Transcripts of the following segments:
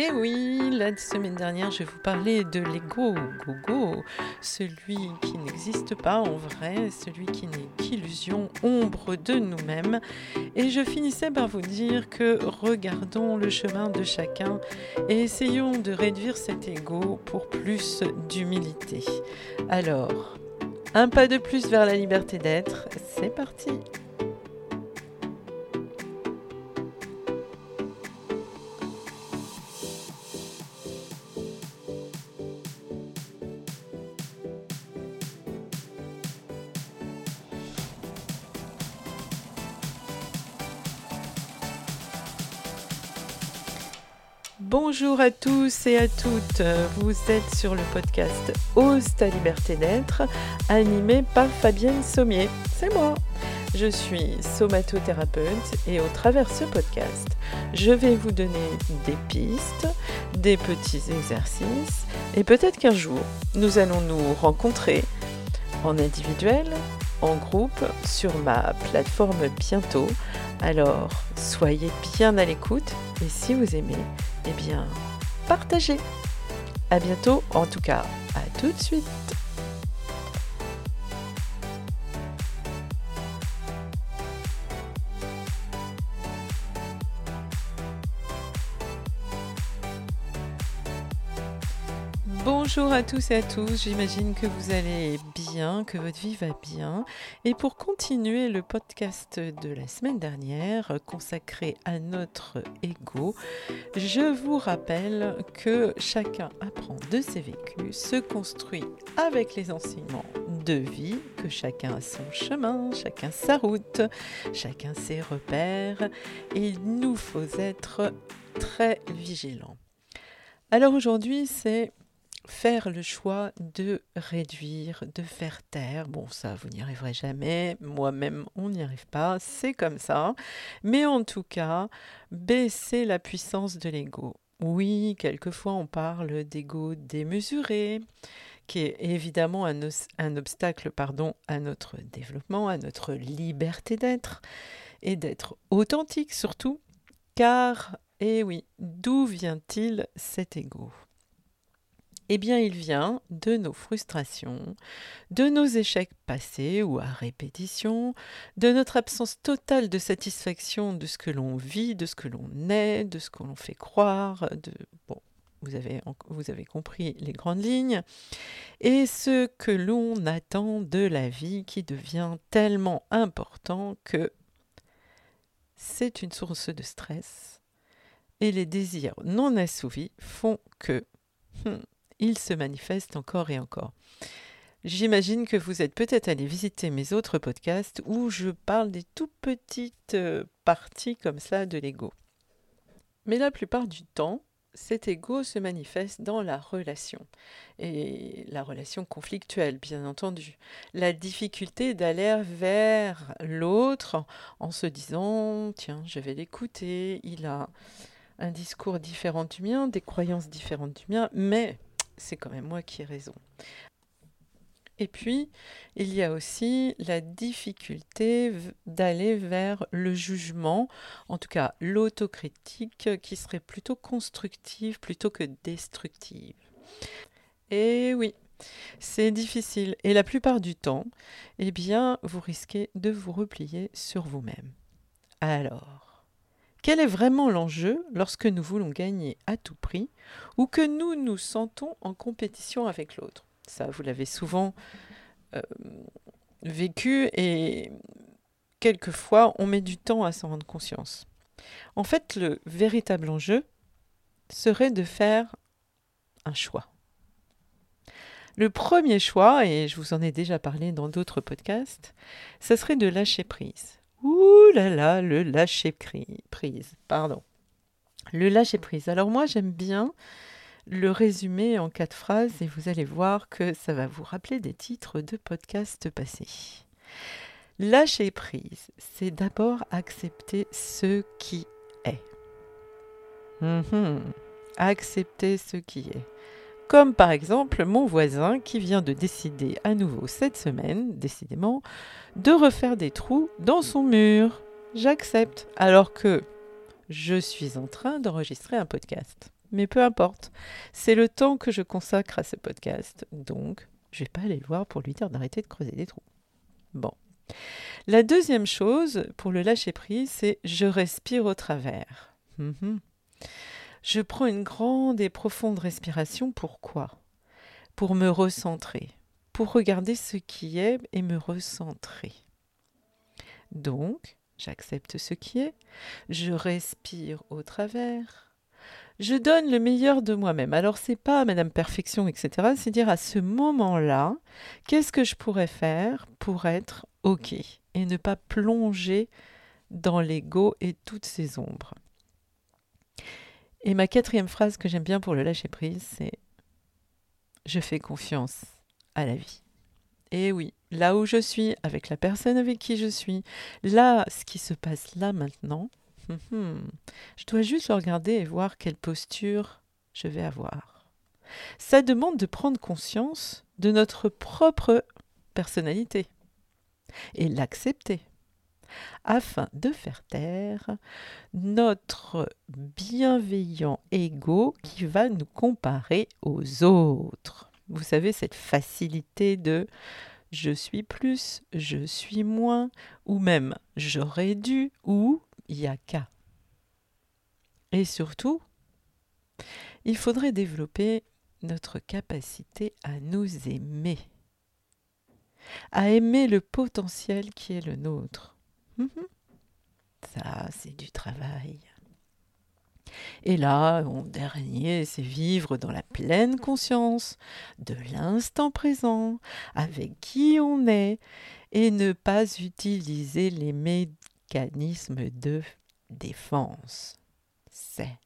Et eh oui, la semaine dernière, je vous parlais de l'ego gogo, celui qui n'existe pas en vrai, celui qui n'est qu'illusion, ombre de nous-mêmes. Et je finissais par vous dire que regardons le chemin de chacun et essayons de réduire cet ego pour plus d'humilité. Alors, un pas de plus vers la liberté d'être, c'est parti Bonjour à tous et à toutes, vous êtes sur le podcast Ose ta liberté d'être, animé par Fabienne Sommier. C'est moi. Je suis somatothérapeute et au travers ce podcast, je vais vous donner des pistes, des petits exercices et peut-être qu'un jour, nous allons nous rencontrer en individuel, en groupe, sur ma plateforme bientôt. Alors, soyez bien à l'écoute et si vous aimez, eh bien, partagez. À bientôt, en tout cas, à tout de suite. Bonjour à tous et à tous, j'imagine que vous allez bien, que votre vie va bien. Et pour continuer le podcast de la semaine dernière consacré à notre ego, je vous rappelle que chacun apprend de ses vécus, se construit avec les enseignements de vie, que chacun a son chemin, chacun sa route, chacun ses repères, et il nous faut être très vigilants. Alors aujourd'hui, c'est faire le choix de réduire, de faire taire. Bon, ça, vous n'y arriverez jamais. Moi-même, on n'y arrive pas. C'est comme ça. Mais en tout cas, baisser la puissance de l'ego. Oui, quelquefois, on parle d'ego démesuré qui est évidemment un, obstacle pardon, à notre développement, à notre liberté d'être et d'être authentique surtout, car, eh oui, d'où vient-il cet ego? Eh bien, il vient de nos frustrations, de nos échecs passés ou à répétition, de notre absence totale de satisfaction de ce que l'on vit, de ce que l'on est, de ce que l'on fait croire, de bon, vous avez, compris les grandes lignes, et ce que l'on attend de la vie qui devient tellement important que c'est une source de stress, et les désirs non assouvis font que hmm, il se manifeste encore et encore. J'imagine que vous êtes peut-être allé visiter mes autres podcasts où je parle des tout petites euh, parties comme ça de l'ego. Mais la plupart du temps, cet ego se manifeste dans la relation. Et la relation conflictuelle, bien entendu. La difficulté d'aller vers l'autre en se disant, tiens, je vais l'écouter, il a un discours différent du mien, des croyances différentes du mien, mais c'est quand même moi qui ai raison. Et puis, il y a aussi la difficulté d'aller vers le jugement, en tout cas l'autocritique, qui serait plutôt constructive plutôt que destructive. Et oui, c'est difficile. Et la plupart du temps, eh bien, vous risquez de vous replier sur vous-même. Alors, quel est vraiment l'enjeu lorsque nous voulons gagner à tout prix ou que nous nous sentons en compétition avec l'autre? Ça, vous l'avez souvent euh, vécu et quelquefois on met du temps à s'en rendre conscience. En fait, le véritable enjeu serait de faire un choix. Le premier choix, et je vous en ai déjà parlé dans d'autres podcasts, ce serait de lâcher prise. Ouh là là, le lâcher prise, pardon. Le lâcher prise. Alors moi j'aime bien le résumer en quatre phrases et vous allez voir que ça va vous rappeler des titres de podcasts passés. Lâcher prise, c'est d'abord accepter ce qui est. Mhm. Accepter ce qui est comme par exemple mon voisin qui vient de décider à nouveau cette semaine, décidément, de refaire des trous dans son mur. J'accepte, alors que je suis en train d'enregistrer un podcast. mais peu importe. C'est le temps que je consacre à ce podcast, donc je vais pas aller le voir pour lui dire d'arrêter de creuser des trous. Bon. La deuxième chose pour le lâcher prise, c'est je respire au travers. Mhm. Je prends une grande et profonde respiration. Pourquoi? Pour me recentrer, pour regarder ce qui est et me recentrer. Donc, j'accepte ce qui est, je respire au travers, je donne le meilleur de moi-même. Alors c'est pas Madame Perfection, etc. C'est dire à ce moment-là, qu'est-ce que je pourrais faire pour être ok et ne pas plonger dans l'ego et toutes ses ombres? Et ma quatrième phrase que j'aime bien pour le lâcher prise, c'est je fais confiance à la vie. Et oui, là où je suis, avec la personne avec qui je suis, là, ce qui se passe là maintenant, hum, hum, je dois juste le regarder et voir quelle posture je vais avoir. Ça demande de prendre conscience de notre propre personnalité et l'accepter afin de faire taire notre bienveillant ego qui va nous comparer aux autres. Vous savez, cette facilité de je suis plus, je suis moins, ou même j'aurais dû, ou il y a qu'à. Et surtout, il faudrait développer notre capacité à nous aimer à aimer le potentiel qui est le nôtre. Mhm. Ça, c'est du travail. Et là, mon dernier, c'est vivre dans la pleine conscience de l'instant présent, avec qui on est, et ne pas utiliser les mécanismes de défense. C'est.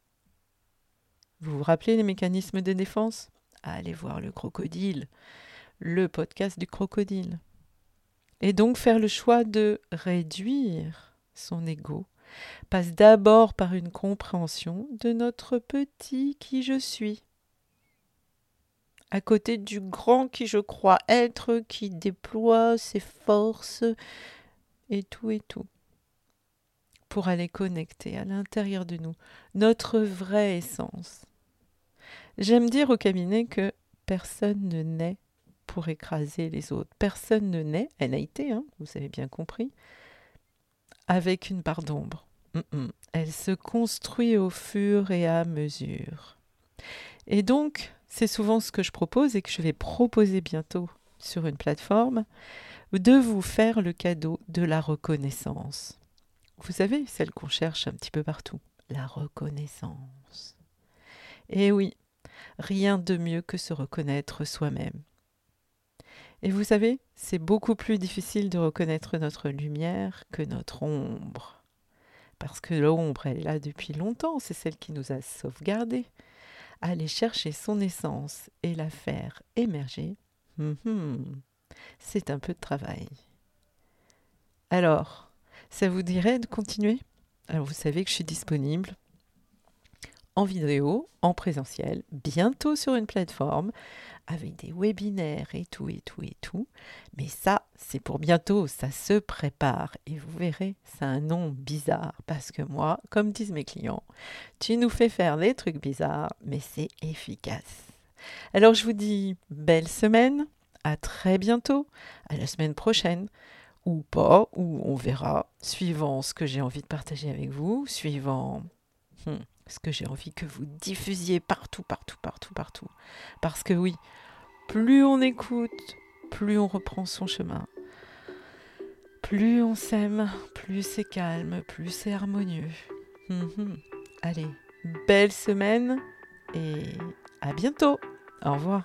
Vous vous rappelez les mécanismes de défense? Allez voir le crocodile le podcast du crocodile. Et donc faire le choix de réduire son ego passe d'abord par une compréhension de notre petit qui je suis, à côté du grand qui je crois être, qui déploie ses forces et tout et tout, pour aller connecter à l'intérieur de nous notre vraie essence. J'aime dire au cabinet que personne ne naît pour écraser les autres. Personne ne naît, elle été, hein, vous avez bien compris, avec une part d'ombre. Elle se construit au fur et à mesure. Et donc, c'est souvent ce que je propose et que je vais proposer bientôt sur une plateforme, de vous faire le cadeau de la reconnaissance. Vous savez, celle qu'on cherche un petit peu partout, la reconnaissance. Et oui, rien de mieux que se reconnaître soi-même. Et vous savez, c'est beaucoup plus difficile de reconnaître notre lumière que notre ombre. Parce que l'ombre, elle est là depuis longtemps, c'est celle qui nous a sauvegardés. Aller chercher son essence et la faire émerger, c'est un peu de travail. Alors, ça vous dirait de continuer? Alors vous savez que je suis disponible en vidéo, en présentiel, bientôt sur une plateforme avec des webinaires et tout et tout et tout. Mais ça, c'est pour bientôt, ça se prépare. Et vous verrez, c'est un nom bizarre parce que moi, comme disent mes clients, tu nous fais faire des trucs bizarres, mais c'est efficace. Alors je vous dis belle semaine, à très bientôt, à la semaine prochaine ou pas, ou on verra, suivant ce que j'ai envie de partager avec vous, suivant hmm, ce que j'ai envie que vous diffusiez partout, partout, partout, partout. Parce que oui, plus on écoute, plus on reprend son chemin. Plus on s'aime, plus c'est calme, plus c'est harmonieux. Mhm. Allez, belle semaine et à bientôt. Au revoir.